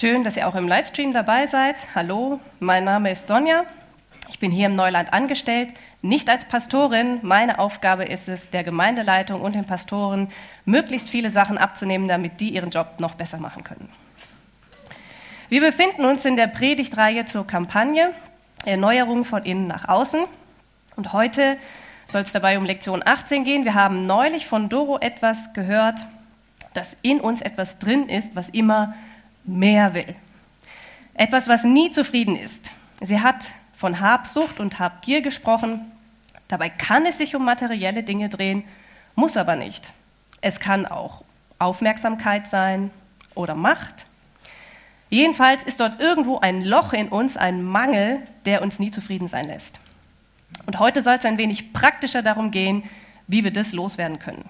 Schön, dass ihr auch im Livestream dabei seid. Hallo, mein Name ist Sonja. Ich bin hier im Neuland angestellt, nicht als Pastorin. Meine Aufgabe ist es, der Gemeindeleitung und den Pastoren möglichst viele Sachen abzunehmen, damit die ihren Job noch besser machen können. Wir befinden uns in der Predigtreihe zur Kampagne Erneuerung von innen nach außen. Und heute soll es dabei um Lektion 18 gehen. Wir haben neulich von Doro etwas gehört, dass in uns etwas drin ist, was immer mehr will. Etwas, was nie zufrieden ist. Sie hat von Habsucht und Habgier gesprochen. Dabei kann es sich um materielle Dinge drehen, muss aber nicht. Es kann auch Aufmerksamkeit sein oder Macht. Jedenfalls ist dort irgendwo ein Loch in uns, ein Mangel, der uns nie zufrieden sein lässt. Und heute soll es ein wenig praktischer darum gehen, wie wir das loswerden können.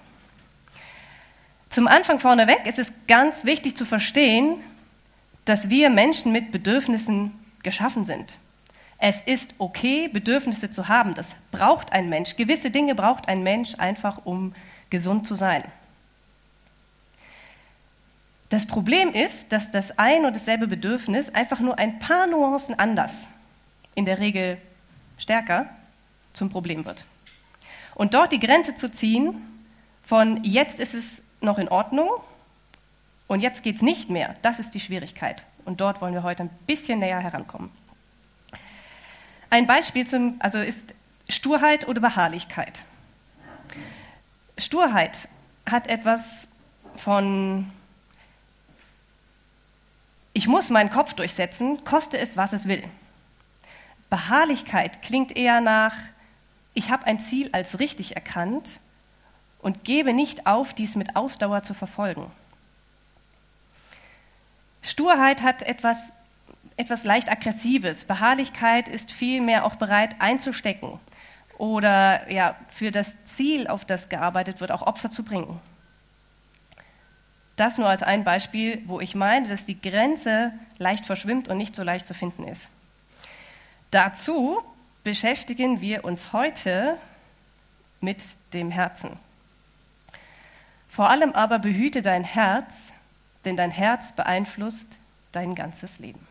Zum Anfang vorneweg ist es ganz wichtig zu verstehen, dass wir Menschen mit Bedürfnissen geschaffen sind. Es ist okay, Bedürfnisse zu haben. Das braucht ein Mensch. Gewisse Dinge braucht ein Mensch einfach, um gesund zu sein. Das Problem ist, dass das ein und dasselbe Bedürfnis einfach nur ein paar Nuancen anders, in der Regel stärker, zum Problem wird. Und dort die Grenze zu ziehen von jetzt ist es noch in Ordnung und jetzt geht es nicht mehr, das ist die Schwierigkeit. Und dort wollen wir heute ein bisschen näher herankommen. Ein Beispiel zum, also ist Sturheit oder Beharrlichkeit. Sturheit hat etwas von, ich muss meinen Kopf durchsetzen, koste es, was es will. Beharrlichkeit klingt eher nach, ich habe ein Ziel als richtig erkannt und gebe nicht auf, dies mit Ausdauer zu verfolgen. Sturheit hat etwas, etwas leicht Aggressives. Beharrlichkeit ist vielmehr auch bereit einzustecken oder ja, für das Ziel, auf das gearbeitet wird, auch Opfer zu bringen. Das nur als ein Beispiel, wo ich meine, dass die Grenze leicht verschwimmt und nicht so leicht zu finden ist. Dazu beschäftigen wir uns heute mit dem Herzen. Vor allem aber behüte dein Herz, denn dein Herz beeinflusst dein ganzes Leben.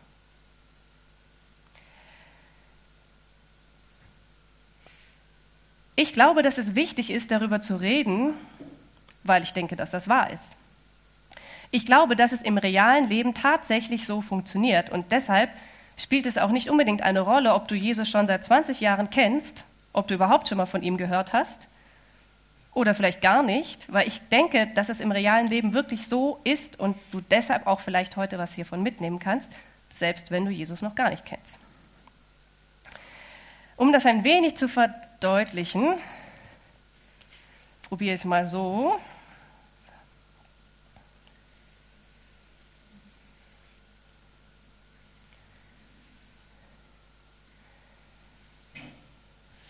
Ich glaube, dass es wichtig ist, darüber zu reden, weil ich denke, dass das wahr ist. Ich glaube, dass es im realen Leben tatsächlich so funktioniert und deshalb spielt es auch nicht unbedingt eine Rolle, ob du Jesus schon seit 20 Jahren kennst, ob du überhaupt schon mal von ihm gehört hast oder vielleicht gar nicht, weil ich denke, dass es im realen Leben wirklich so ist und du deshalb auch vielleicht heute was hiervon mitnehmen kannst, selbst wenn du Jesus noch gar nicht kennst. Um das ein wenig zu verdeutlichen, probiere ich es mal so.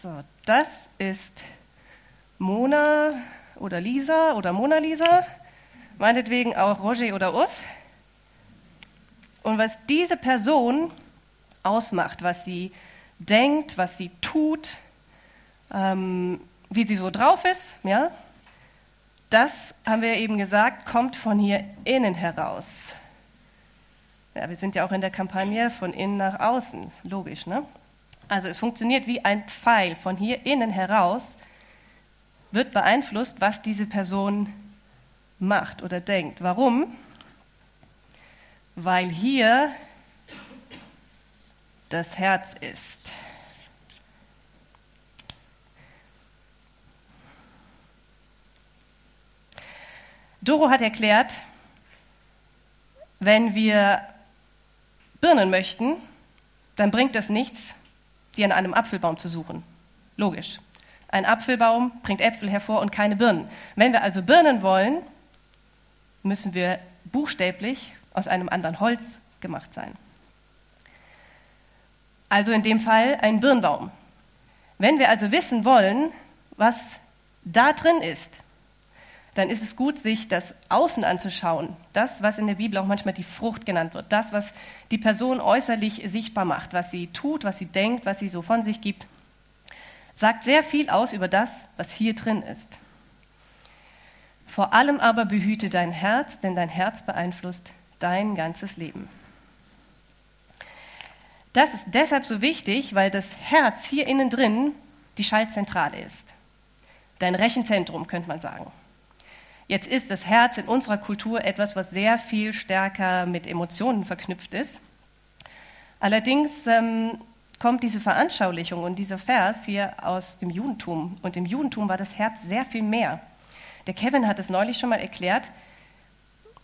So, das ist Mona oder Lisa oder Mona Lisa, meinetwegen auch Roger oder Us. Und was diese Person ausmacht, was sie denkt, was sie tut, ähm, wie sie so drauf ist, ja, das haben wir eben gesagt, kommt von hier innen heraus. Ja, wir sind ja auch in der Kampagne von innen nach außen, logisch, ne? Also es funktioniert wie ein Pfeil von hier innen heraus wird beeinflusst, was diese Person macht oder denkt. Warum? Weil hier das Herz ist. Doro hat erklärt, wenn wir Birnen möchten, dann bringt es nichts, die an einem Apfelbaum zu suchen. Logisch. Ein Apfelbaum bringt Äpfel hervor und keine Birnen. Wenn wir also Birnen wollen, müssen wir buchstäblich aus einem anderen Holz gemacht sein. Also in dem Fall ein Birnbaum. Wenn wir also wissen wollen, was da drin ist, dann ist es gut, sich das Außen anzuschauen. Das, was in der Bibel auch manchmal die Frucht genannt wird. Das, was die Person äußerlich sichtbar macht, was sie tut, was sie denkt, was sie so von sich gibt sagt sehr viel aus über das, was hier drin ist. Vor allem aber behüte dein Herz, denn dein Herz beeinflusst dein ganzes Leben. Das ist deshalb so wichtig, weil das Herz hier innen drin die Schaltzentrale ist. Dein Rechenzentrum, könnte man sagen. Jetzt ist das Herz in unserer Kultur etwas, was sehr viel stärker mit Emotionen verknüpft ist. Allerdings ähm, kommt diese Veranschaulichung und dieser Vers hier aus dem Judentum. Und im Judentum war das Herz sehr viel mehr. Der Kevin hat es neulich schon mal erklärt.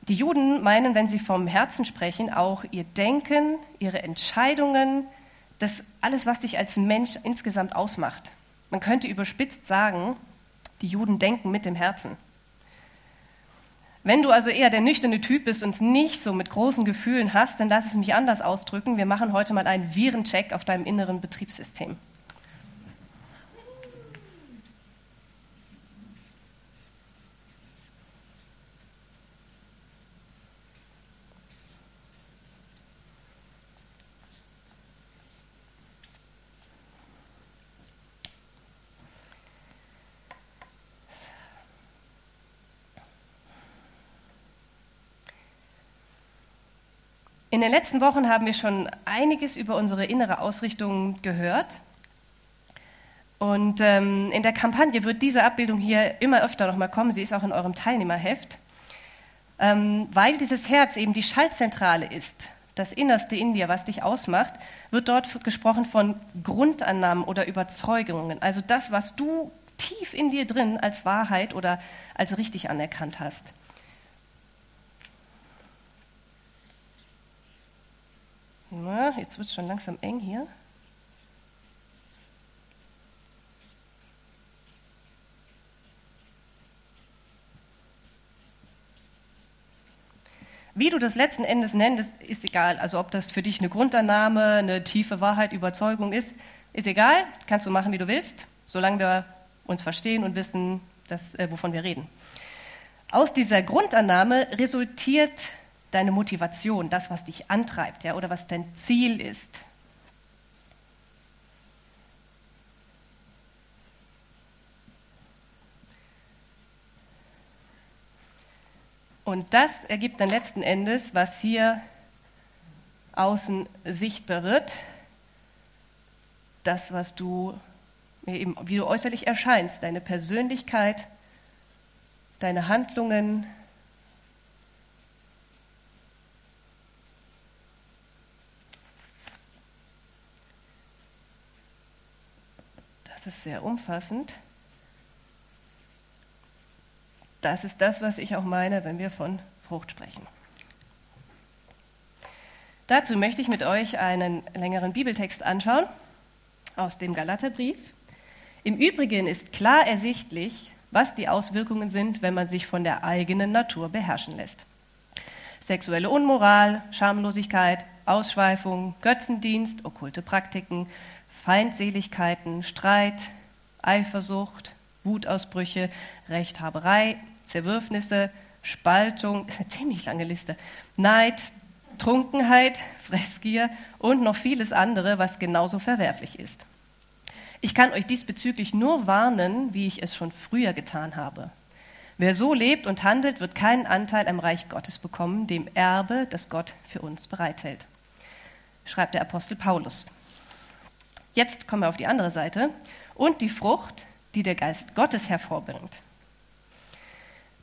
Die Juden meinen, wenn sie vom Herzen sprechen, auch ihr Denken, ihre Entscheidungen, das alles, was dich als Mensch insgesamt ausmacht. Man könnte überspitzt sagen, die Juden denken mit dem Herzen. Wenn du also eher der nüchterne Typ bist und es nicht so mit großen Gefühlen hast, dann lass es mich anders ausdrücken. Wir machen heute mal einen Virencheck auf deinem inneren Betriebssystem. In den letzten Wochen haben wir schon einiges über unsere innere Ausrichtung gehört. Und ähm, in der Kampagne wird diese Abbildung hier immer öfter nochmal kommen. Sie ist auch in eurem Teilnehmerheft. Ähm, weil dieses Herz eben die Schaltzentrale ist, das Innerste in dir, was dich ausmacht, wird dort gesprochen von Grundannahmen oder Überzeugungen. Also das, was du tief in dir drin als Wahrheit oder als richtig anerkannt hast. Na, jetzt wird es schon langsam eng hier. Wie du das letzten Endes nennst, ist egal. Also ob das für dich eine Grundannahme, eine tiefe Wahrheit, Überzeugung ist, ist egal. Kannst du machen, wie du willst, solange wir uns verstehen und wissen, dass, äh, wovon wir reden. Aus dieser Grundannahme resultiert deine Motivation, das, was dich antreibt, ja, oder was dein Ziel ist. Und das ergibt dann letzten Endes, was hier außen sichtbar wird, das, was du, eben, wie du äußerlich erscheinst, deine Persönlichkeit, deine Handlungen, ist sehr umfassend. Das ist das, was ich auch meine, wenn wir von Frucht sprechen. Dazu möchte ich mit euch einen längeren Bibeltext anschauen aus dem Galaterbrief. Im Übrigen ist klar ersichtlich, was die Auswirkungen sind, wenn man sich von der eigenen Natur beherrschen lässt. Sexuelle Unmoral, Schamlosigkeit, Ausschweifung, Götzendienst, okkulte Praktiken, Feindseligkeiten, Streit, Eifersucht, Wutausbrüche, Rechthaberei, Zerwürfnisse, Spaltung, ist eine ziemlich lange Liste, Neid, Trunkenheit, Fressgier und noch vieles andere, was genauso verwerflich ist. Ich kann euch diesbezüglich nur warnen, wie ich es schon früher getan habe. Wer so lebt und handelt, wird keinen Anteil am Reich Gottes bekommen, dem Erbe, das Gott für uns bereithält, schreibt der Apostel Paulus. Jetzt kommen wir auf die andere Seite. Und die Frucht, die der Geist Gottes hervorbringt.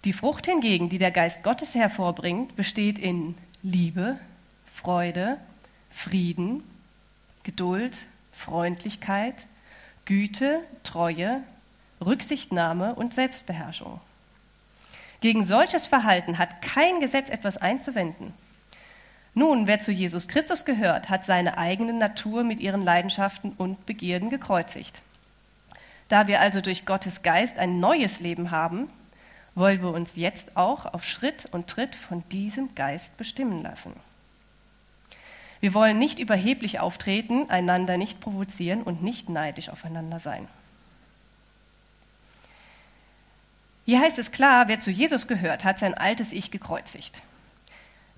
Die Frucht hingegen, die der Geist Gottes hervorbringt, besteht in Liebe, Freude, Frieden, Geduld, Freundlichkeit, Güte, Treue, Rücksichtnahme und Selbstbeherrschung. Gegen solches Verhalten hat kein Gesetz etwas einzuwenden. Nun, wer zu Jesus Christus gehört, hat seine eigene Natur mit ihren Leidenschaften und Begierden gekreuzigt. Da wir also durch Gottes Geist ein neues Leben haben, wollen wir uns jetzt auch auf Schritt und Tritt von diesem Geist bestimmen lassen. Wir wollen nicht überheblich auftreten, einander nicht provozieren und nicht neidisch aufeinander sein. Hier heißt es klar, wer zu Jesus gehört, hat sein altes Ich gekreuzigt.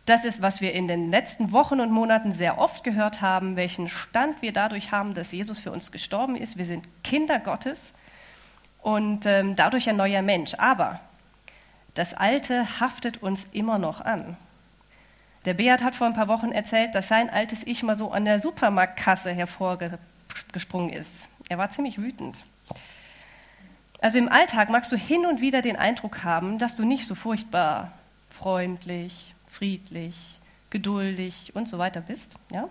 Das ist, was wir in den letzten Wochen und Monaten sehr oft gehört haben, welchen Stand wir dadurch haben, dass Jesus für uns gestorben ist. Wir sind Kinder Gottes und ähm, dadurch ein neuer Mensch. Aber das Alte haftet uns immer noch an. Der Beat hat vor ein paar Wochen erzählt, dass sein altes Ich mal so an der Supermarktkasse hervorgesprungen ist. Er war ziemlich wütend. Also im Alltag magst du hin und wieder den Eindruck haben, dass du nicht so furchtbar freundlich, friedlich, geduldig und so weiter bist. Ja?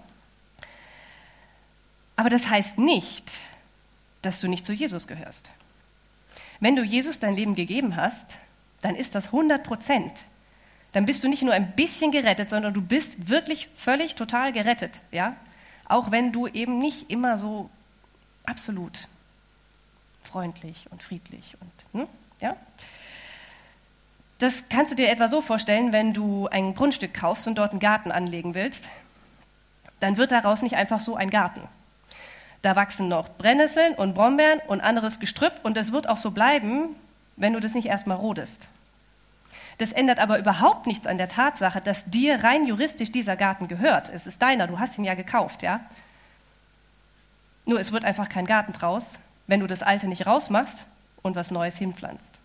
Aber das heißt nicht, dass du nicht zu Jesus gehörst. Wenn du Jesus dein Leben gegeben hast, dann ist das 100 Prozent dann bist du nicht nur ein bisschen gerettet, sondern du bist wirklich völlig total gerettet, ja? Auch wenn du eben nicht immer so absolut freundlich und friedlich und hm? ja? Das kannst du dir etwa so vorstellen, wenn du ein Grundstück kaufst und dort einen Garten anlegen willst, dann wird daraus nicht einfach so ein Garten. Da wachsen noch Brennnesseln und Brombeeren und anderes Gestrüpp und es wird auch so bleiben, wenn du das nicht erstmal rodest. Das ändert aber überhaupt nichts an der Tatsache, dass dir rein juristisch dieser Garten gehört. Es ist deiner, du hast ihn ja gekauft, ja? Nur es wird einfach kein Garten draus, wenn du das Alte nicht rausmachst und was Neues hinpflanzt.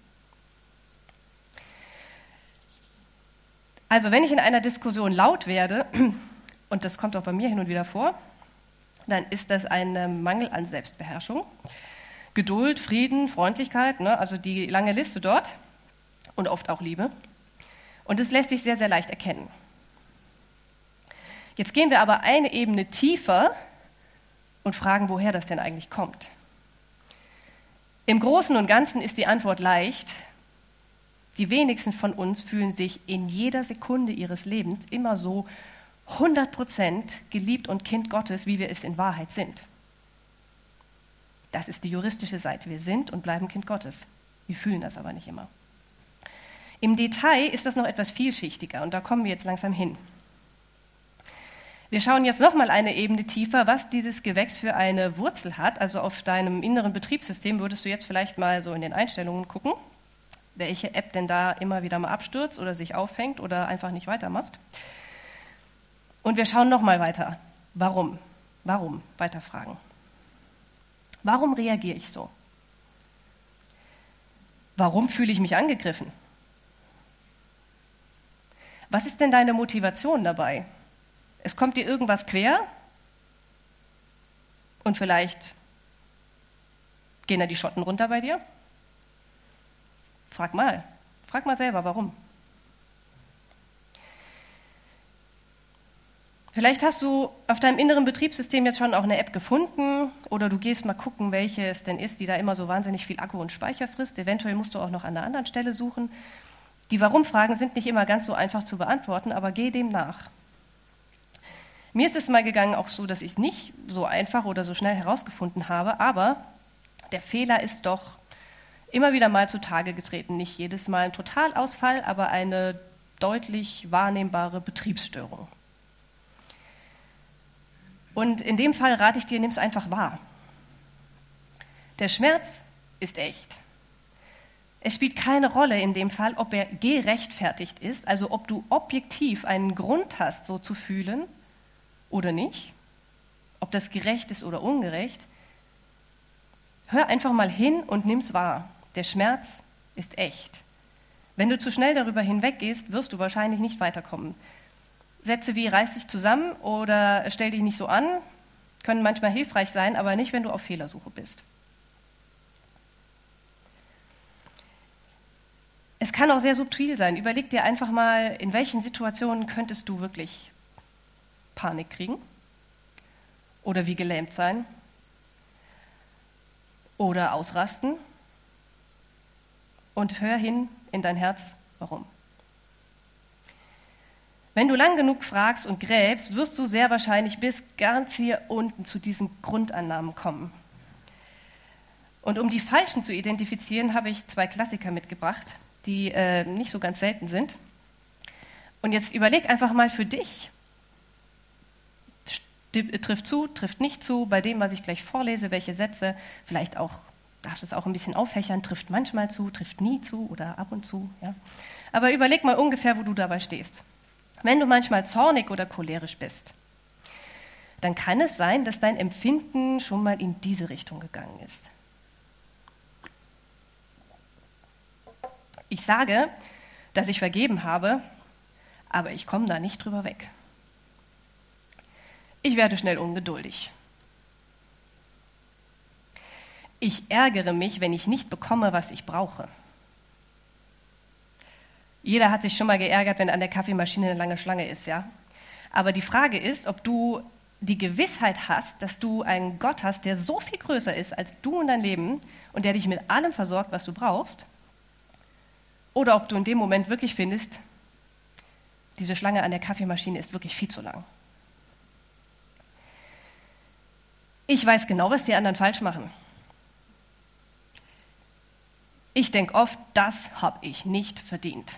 Also wenn ich in einer Diskussion laut werde, und das kommt auch bei mir hin und wieder vor, dann ist das ein Mangel an Selbstbeherrschung. Geduld, Frieden, Freundlichkeit, ne, also die lange Liste dort und oft auch Liebe. Und es lässt sich sehr, sehr leicht erkennen. Jetzt gehen wir aber eine Ebene tiefer und fragen, woher das denn eigentlich kommt. Im Großen und Ganzen ist die Antwort leicht. Die wenigsten von uns fühlen sich in jeder Sekunde ihres Lebens immer so 100% geliebt und Kind Gottes, wie wir es in Wahrheit sind. Das ist die juristische Seite. Wir sind und bleiben Kind Gottes. Wir fühlen das aber nicht immer. Im Detail ist das noch etwas vielschichtiger und da kommen wir jetzt langsam hin. Wir schauen jetzt nochmal eine Ebene tiefer, was dieses Gewächs für eine Wurzel hat. Also auf deinem inneren Betriebssystem würdest du jetzt vielleicht mal so in den Einstellungen gucken, welche App denn da immer wieder mal abstürzt oder sich aufhängt oder einfach nicht weitermacht. Und wir schauen nochmal weiter. Warum? Warum? Weiterfragen. Warum reagiere ich so? Warum fühle ich mich angegriffen? Was ist denn deine Motivation dabei? Es kommt dir irgendwas quer und vielleicht gehen da die Schotten runter bei dir? Frag mal, frag mal selber, warum. Vielleicht hast du auf deinem inneren Betriebssystem jetzt schon auch eine App gefunden oder du gehst mal gucken, welche es denn ist, die da immer so wahnsinnig viel Akku und Speicher frisst. Eventuell musst du auch noch an einer anderen Stelle suchen. Die Warum-Fragen sind nicht immer ganz so einfach zu beantworten, aber geh dem nach. Mir ist es mal gegangen auch so, dass ich es nicht so einfach oder so schnell herausgefunden habe, aber der Fehler ist doch immer wieder mal zutage getreten. Nicht jedes Mal ein Totalausfall, aber eine deutlich wahrnehmbare Betriebsstörung. Und in dem Fall rate ich dir, nimm es einfach wahr. Der Schmerz ist echt. Es spielt keine Rolle in dem Fall, ob er gerechtfertigt ist, also ob du objektiv einen Grund hast, so zu fühlen oder nicht, ob das gerecht ist oder ungerecht. Hör einfach mal hin und nimm's wahr. Der Schmerz ist echt. Wenn du zu schnell darüber hinweggehst, wirst du wahrscheinlich nicht weiterkommen. Sätze wie reiß dich zusammen oder stell dich nicht so an können manchmal hilfreich sein, aber nicht, wenn du auf Fehlersuche bist. Es kann auch sehr subtil sein. Überleg dir einfach mal, in welchen Situationen könntest du wirklich Panik kriegen oder wie gelähmt sein oder ausrasten und hör hin in dein Herz, warum. Wenn du lang genug fragst und gräbst, wirst du sehr wahrscheinlich bis ganz hier unten zu diesen Grundannahmen kommen. Und um die falschen zu identifizieren, habe ich zwei Klassiker mitgebracht die äh, nicht so ganz selten sind. Und jetzt überleg einfach mal für dich, trifft zu, trifft nicht zu, bei dem, was ich gleich vorlese, welche Sätze, vielleicht auch, darfst es auch ein bisschen auffächern, trifft manchmal zu, trifft nie zu oder ab und zu. Ja. Aber überleg mal ungefähr, wo du dabei stehst. Wenn du manchmal zornig oder cholerisch bist, dann kann es sein, dass dein Empfinden schon mal in diese Richtung gegangen ist. Ich sage, dass ich vergeben habe, aber ich komme da nicht drüber weg. Ich werde schnell ungeduldig. Ich ärgere mich, wenn ich nicht bekomme, was ich brauche. Jeder hat sich schon mal geärgert, wenn an der Kaffeemaschine eine lange Schlange ist, ja? Aber die Frage ist, ob du die Gewissheit hast, dass du einen Gott hast, der so viel größer ist als du und dein Leben und der dich mit allem versorgt, was du brauchst, oder ob du in dem Moment wirklich findest, diese Schlange an der Kaffeemaschine ist wirklich viel zu lang. Ich weiß genau, was die anderen falsch machen. Ich denke oft, das habe ich nicht verdient.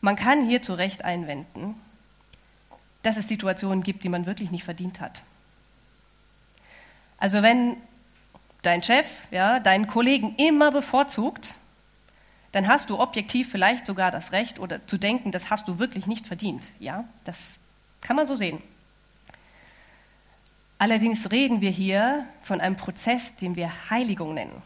Man kann hier zu Recht einwenden, dass es Situationen gibt, die man wirklich nicht verdient hat. Also wenn dein Chef ja, deinen Kollegen immer bevorzugt, dann hast du objektiv vielleicht sogar das Recht oder zu denken, das hast du wirklich nicht verdient. Ja, das kann man so sehen. Allerdings reden wir hier von einem Prozess, den wir Heiligung nennen.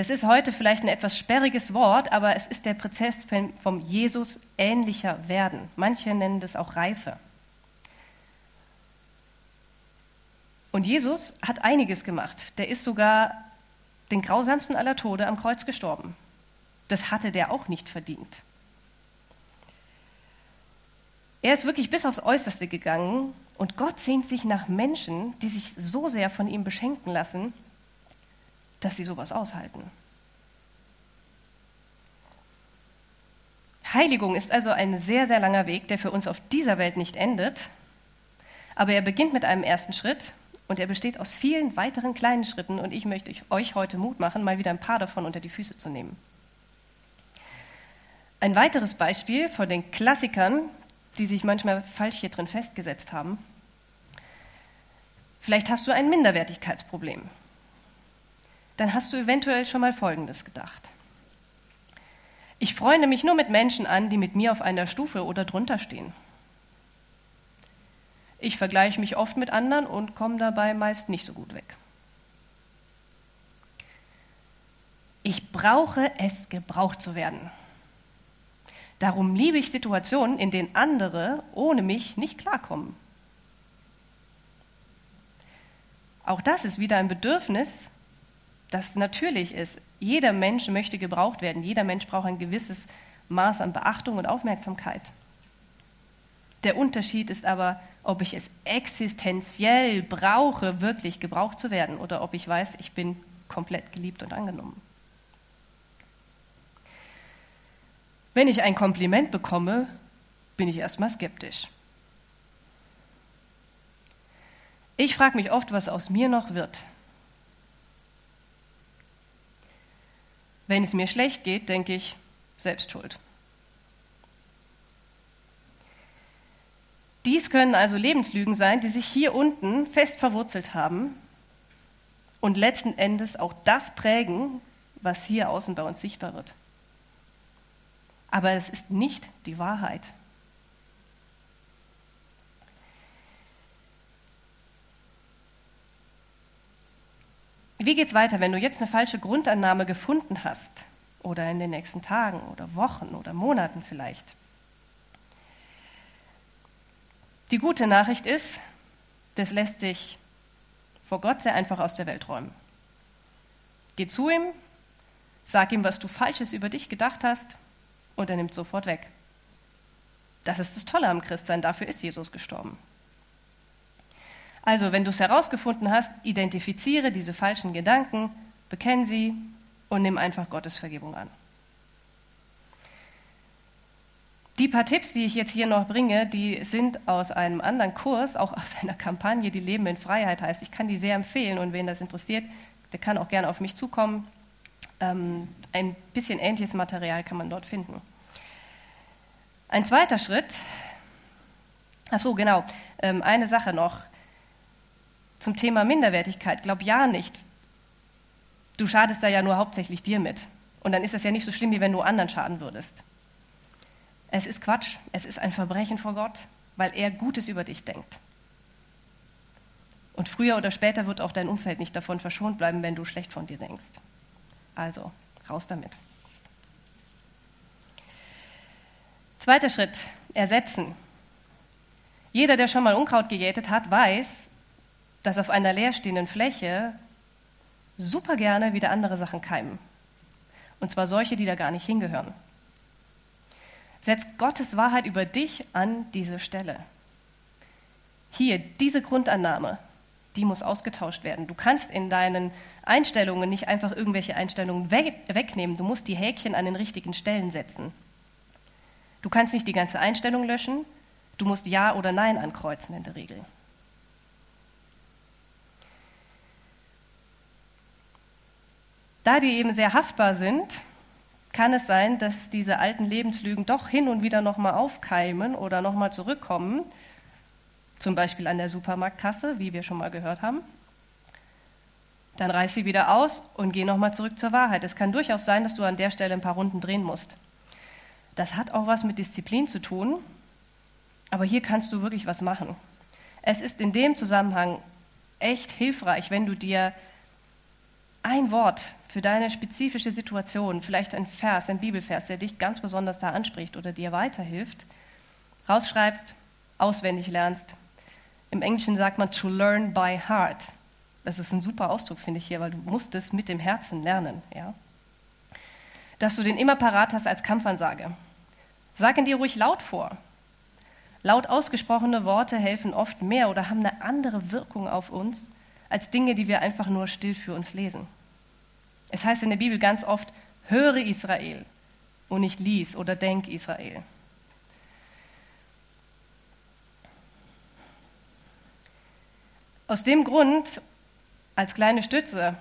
Das ist heute vielleicht ein etwas sperriges Wort, aber es ist der Prozess vom Jesus ähnlicher werden. Manche nennen das auch Reife. Und Jesus hat einiges gemacht. Der ist sogar den grausamsten aller Tode am Kreuz gestorben. Das hatte der auch nicht verdient. Er ist wirklich bis aufs Äußerste gegangen und Gott sehnt sich nach Menschen, die sich so sehr von ihm beschenken lassen, dass sie sowas aushalten. Heiligung ist also ein sehr, sehr langer Weg, der für uns auf dieser Welt nicht endet, aber er beginnt mit einem ersten Schritt und er besteht aus vielen weiteren kleinen Schritten und ich möchte euch heute Mut machen, mal wieder ein paar davon unter die Füße zu nehmen. Ein weiteres Beispiel von den Klassikern, die sich manchmal falsch hier drin festgesetzt haben. Vielleicht hast du ein Minderwertigkeitsproblem dann hast du eventuell schon mal Folgendes gedacht. Ich freue mich nur mit Menschen an, die mit mir auf einer Stufe oder drunter stehen. Ich vergleiche mich oft mit anderen und komme dabei meist nicht so gut weg. Ich brauche es, gebraucht zu werden. Darum liebe ich Situationen, in denen andere ohne mich nicht klarkommen. Auch das ist wieder ein Bedürfnis, das natürlich ist. Jeder Mensch möchte gebraucht werden. Jeder Mensch braucht ein gewisses Maß an Beachtung und Aufmerksamkeit. Der Unterschied ist aber, ob ich es existenziell brauche, wirklich gebraucht zu werden, oder ob ich weiß, ich bin komplett geliebt und angenommen. Wenn ich ein Kompliment bekomme, bin ich erstmal skeptisch. Ich frage mich oft, was aus mir noch wird, Wenn es mir schlecht geht, denke ich, selbst schuld. Dies können also Lebenslügen sein, die sich hier unten fest verwurzelt haben und letzten Endes auch das prägen, was hier außen bei uns sichtbar wird. Aber es ist nicht die Wahrheit. Wie geht es weiter, wenn du jetzt eine falsche Grundannahme gefunden hast oder in den nächsten Tagen oder Wochen oder Monaten vielleicht? Die gute Nachricht ist, das lässt sich vor Gott sehr einfach aus der Welt räumen. Geh zu ihm, sag ihm, was du Falsches über dich gedacht hast und er nimmt sofort weg. Das ist das Tolle am Christsein, dafür ist Jesus gestorben. Also, wenn du es herausgefunden hast, identifiziere diese falschen Gedanken, bekenn sie und nimm einfach Gottes Vergebung an. Die paar Tipps, die ich jetzt hier noch bringe, die sind aus einem anderen Kurs, auch aus einer Kampagne, die Leben in Freiheit heißt. Ich kann die sehr empfehlen und wen das interessiert, der kann auch gerne auf mich zukommen. Ähm, ein bisschen ähnliches Material kann man dort finden. Ein zweiter Schritt, ach so, genau, ähm, eine Sache noch zum Thema Minderwertigkeit. Glaub ja nicht. Du schadest da ja nur hauptsächlich dir mit. Und dann ist es ja nicht so schlimm, wie wenn du anderen schaden würdest. Es ist Quatsch. Es ist ein Verbrechen vor Gott, weil er Gutes über dich denkt. Und früher oder später wird auch dein Umfeld nicht davon verschont bleiben, wenn du schlecht von dir denkst. Also, raus damit. Zweiter Schritt, ersetzen. Jeder, der schon mal Unkraut gejätet hat, weiß, dass auf einer leerstehenden Fläche super gerne wieder andere Sachen keimen. Und zwar solche, die da gar nicht hingehören. Setz Gottes Wahrheit über dich an diese Stelle. Hier, diese Grundannahme, die muss ausgetauscht werden. Du kannst in deinen Einstellungen nicht einfach irgendwelche Einstellungen wegnehmen. Du musst die Häkchen an den richtigen Stellen setzen. Du kannst nicht die ganze Einstellung löschen. Du musst Ja oder Nein ankreuzen in der Regel. Da die eben sehr haftbar sind, kann es sein, dass diese alten Lebenslügen doch hin und wieder nochmal aufkeimen oder nochmal zurückkommen zum Beispiel an der Supermarktkasse, wie wir schon mal gehört haben. Dann reiß sie wieder aus und geh nochmal zurück zur Wahrheit. Es kann durchaus sein, dass du an der Stelle ein paar Runden drehen musst. Das hat auch was mit Disziplin zu tun, aber hier kannst du wirklich was machen. Es ist in dem Zusammenhang echt hilfreich, wenn du dir ein Wort für deine spezifische Situation, vielleicht ein Vers, ein Bibelvers, der dich ganz besonders da anspricht oder dir weiterhilft, rausschreibst, auswendig lernst im Englischen sagt man to learn by heart. Das ist ein super Ausdruck, finde ich hier, weil du musst es mit dem Herzen lernen. Ja? Dass du den immer parat hast als Kampfansage. Sag ihn dir ruhig laut vor. Laut ausgesprochene Worte helfen oft mehr oder haben eine andere Wirkung auf uns als Dinge, die wir einfach nur still für uns lesen. Es heißt in der Bibel ganz oft, höre Israel und nicht lies oder denk Israel. Aus dem Grund, als kleine Stütze,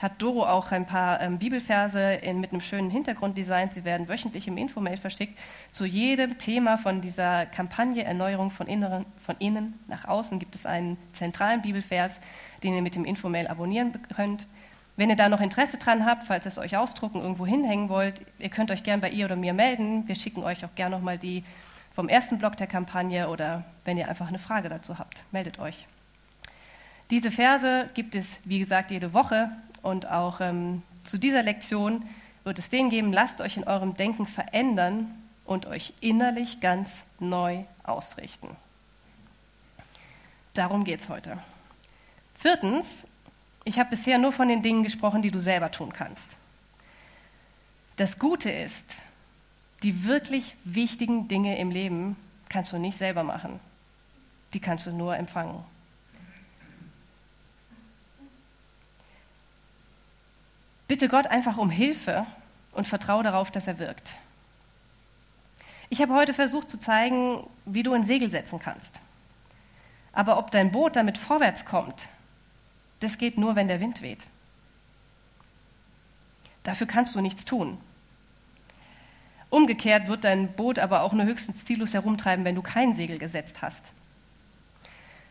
hat Doro auch ein paar ähm, Bibelverse in, mit einem schönen Hintergrunddesign. Sie werden wöchentlich im Infomail verschickt. Zu jedem Thema von dieser Kampagne Erneuerung von, inneren, von innen nach außen gibt es einen zentralen Bibelvers, den ihr mit dem Infomail abonnieren könnt. Wenn ihr da noch Interesse dran habt, falls ihr es euch ausdrucken, irgendwo hinhängen wollt, ihr könnt euch gern bei ihr oder mir melden. Wir schicken euch auch gern nochmal die vom ersten Block der Kampagne oder wenn ihr einfach eine Frage dazu habt, meldet euch. Diese Verse gibt es, wie gesagt, jede Woche und auch ähm, zu dieser Lektion wird es den geben, lasst euch in eurem Denken verändern und euch innerlich ganz neu ausrichten. Darum geht es heute. Viertens, ich habe bisher nur von den Dingen gesprochen, die du selber tun kannst. Das Gute ist, die wirklich wichtigen Dinge im Leben kannst du nicht selber machen. Die kannst du nur empfangen. Bitte Gott einfach um Hilfe und vertraue darauf, dass er wirkt. Ich habe heute versucht zu zeigen, wie du ein Segel setzen kannst. Aber ob dein Boot damit vorwärts kommt, das geht nur, wenn der Wind weht. Dafür kannst du nichts tun. Umgekehrt wird dein Boot aber auch nur höchstens ziellos herumtreiben, wenn du kein Segel gesetzt hast.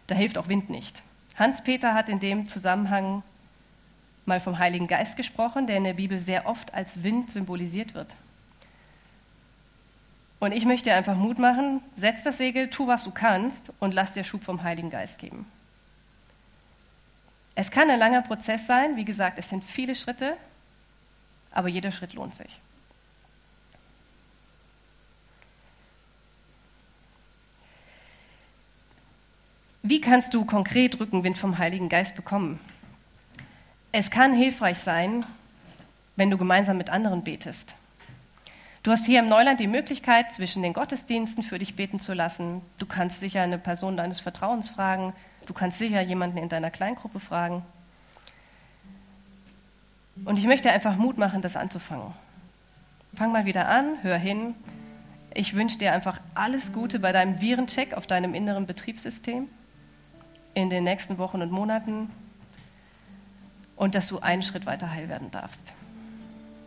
Da hilft auch Wind nicht. Hans-Peter hat in dem Zusammenhang mal vom Heiligen Geist gesprochen, der in der Bibel sehr oft als Wind symbolisiert wird. Und ich möchte dir einfach Mut machen, setz das Segel, tu, was du kannst und lass dir Schub vom Heiligen Geist geben. Es kann ein langer Prozess sein, wie gesagt, es sind viele Schritte, aber jeder Schritt lohnt sich. Wie kannst du konkret Rückenwind vom Heiligen Geist bekommen? Es kann hilfreich sein, wenn du gemeinsam mit anderen betest. Du hast hier im Neuland die Möglichkeit, zwischen den Gottesdiensten für dich beten zu lassen. Du kannst sicher eine Person deines Vertrauens fragen. Du kannst sicher jemanden in deiner Kleingruppe fragen. Und ich möchte einfach Mut machen, das anzufangen. Fang mal wieder an, hör hin. Ich wünsche dir einfach alles Gute bei deinem Virencheck auf deinem inneren Betriebssystem in den nächsten Wochen und Monaten und dass du einen Schritt weiter heil werden darfst.